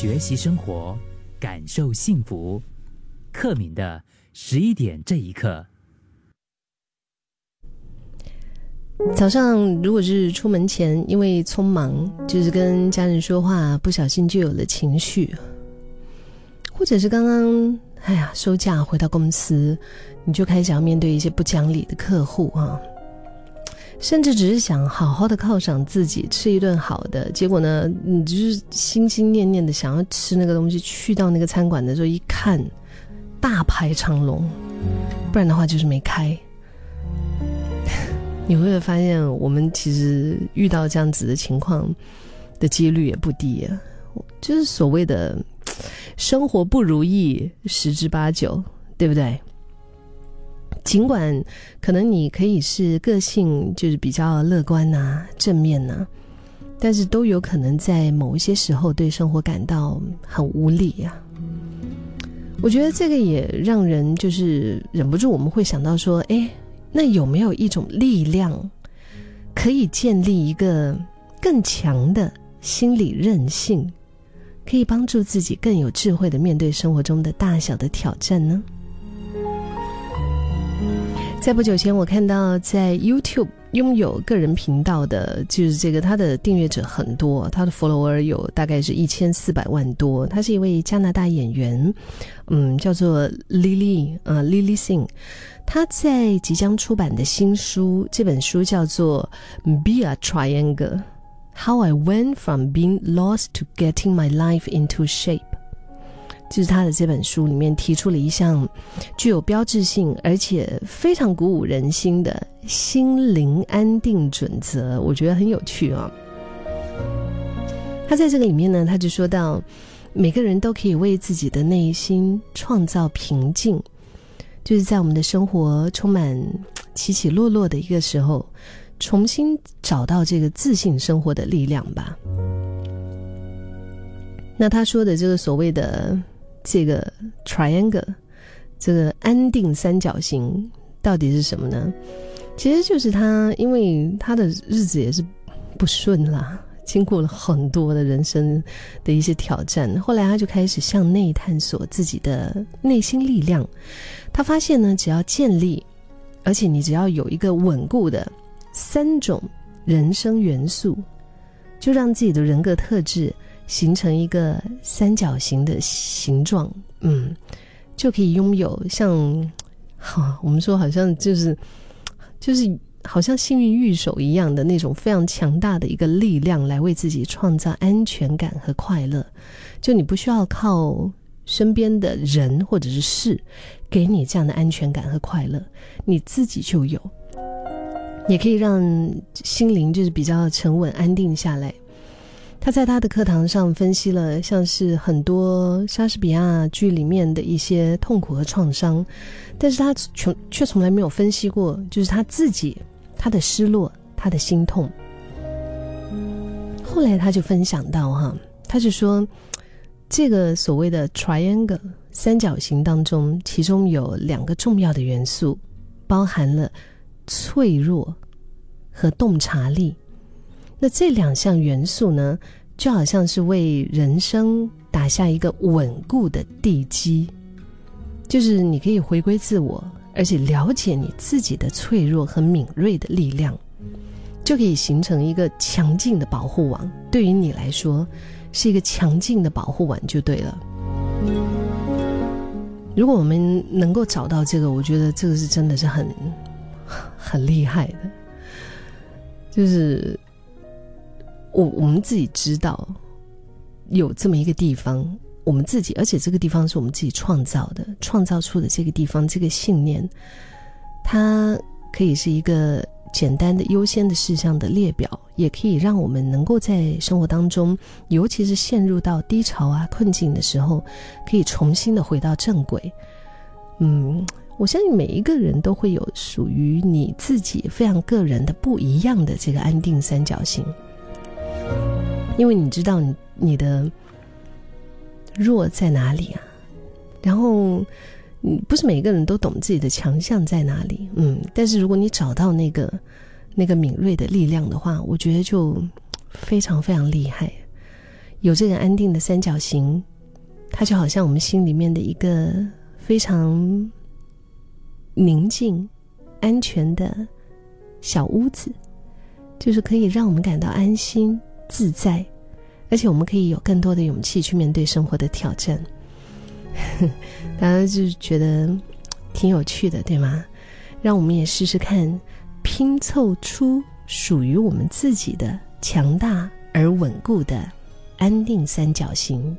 学习生活，感受幸福。克敏的十一点这一刻，早上如果是出门前因为匆忙，就是跟家人说话，不小心就有了情绪，或者是刚刚哎呀收假回到公司，你就开始要面对一些不讲理的客户啊。甚至只是想好好的犒赏自己，吃一顿好的，结果呢，你就是心心念念的想要吃那个东西，去到那个餐馆的时候一看，大排长龙，不然的话就是没开。你会发现，我们其实遇到这样子的情况的几率也不低啊？就是所谓的生活不如意十之八九，对不对？尽管可能你可以是个性就是比较乐观呐、正面呐，但是都有可能在某一些时候对生活感到很无力呀。我觉得这个也让人就是忍不住，我们会想到说，哎，那有没有一种力量可以建立一个更强的心理韧性，可以帮助自己更有智慧的面对生活中的大小的挑战呢？在不久前，我看到在 YouTube 拥有个人频道的，就是这个他的订阅者很多，他的 follower 有大概是一千四百万多。他是一位加拿大演员，嗯，叫做 Lily，呃，Lily Sing。他在即将出版的新书，这本书叫做《Be a Triangle: How I Went from Being Lost to Getting My Life into Shape》。就是他的这本书里面提出了一项具有标志性而且非常鼓舞人心的心灵安定准则，我觉得很有趣啊。他在这个里面呢，他就说到，每个人都可以为自己的内心创造平静，就是在我们的生活充满起起落落的一个时候，重新找到这个自信生活的力量吧。那他说的这个所谓的。这个 triangle，这个安定三角形到底是什么呢？其实就是他，因为他的日子也是不顺啦，经过了很多的人生的一些挑战，后来他就开始向内探索自己的内心力量。他发现呢，只要建立，而且你只要有一个稳固的三种人生元素，就让自己的人格特质。形成一个三角形的形状，嗯，就可以拥有像，哈，我们说好像就是，就是好像幸运玉手一样的那种非常强大的一个力量，来为自己创造安全感和快乐。就你不需要靠身边的人或者是事给你这样的安全感和快乐，你自己就有，也可以让心灵就是比较沉稳安定下来。他在他的课堂上分析了像是很多莎士比亚剧里面的一些痛苦和创伤，但是他从却从来没有分析过，就是他自己他的失落，他的心痛。后来他就分享到哈，他就说，这个所谓的 triangle 三角形当中，其中有两个重要的元素，包含了脆弱和洞察力。那这两项元素呢，就好像是为人生打下一个稳固的地基，就是你可以回归自我，而且了解你自己的脆弱和敏锐的力量，就可以形成一个强劲的保护网。对于你来说，是一个强劲的保护网就对了。如果我们能够找到这个，我觉得这个是真的是很 很厉害的，就是。我我们自己知道有这么一个地方，我们自己，而且这个地方是我们自己创造的，创造出的这个地方，这个信念，它可以是一个简单的优先的事项的列表，也可以让我们能够在生活当中，尤其是陷入到低潮啊困境的时候，可以重新的回到正轨。嗯，我相信每一个人都会有属于你自己非常个人的不一样的这个安定三角形。因为你知道你你的弱在哪里啊，然后嗯，不是每个人都懂自己的强项在哪里，嗯，但是如果你找到那个那个敏锐的力量的话，我觉得就非常非常厉害。有这个安定的三角形，它就好像我们心里面的一个非常宁静、安全的小屋子，就是可以让我们感到安心自在，而且我们可以有更多的勇气去面对生活的挑战。大家就觉得挺有趣的，对吗？让我们也试试看，拼凑出属于我们自己的强大而稳固的。安定三角形。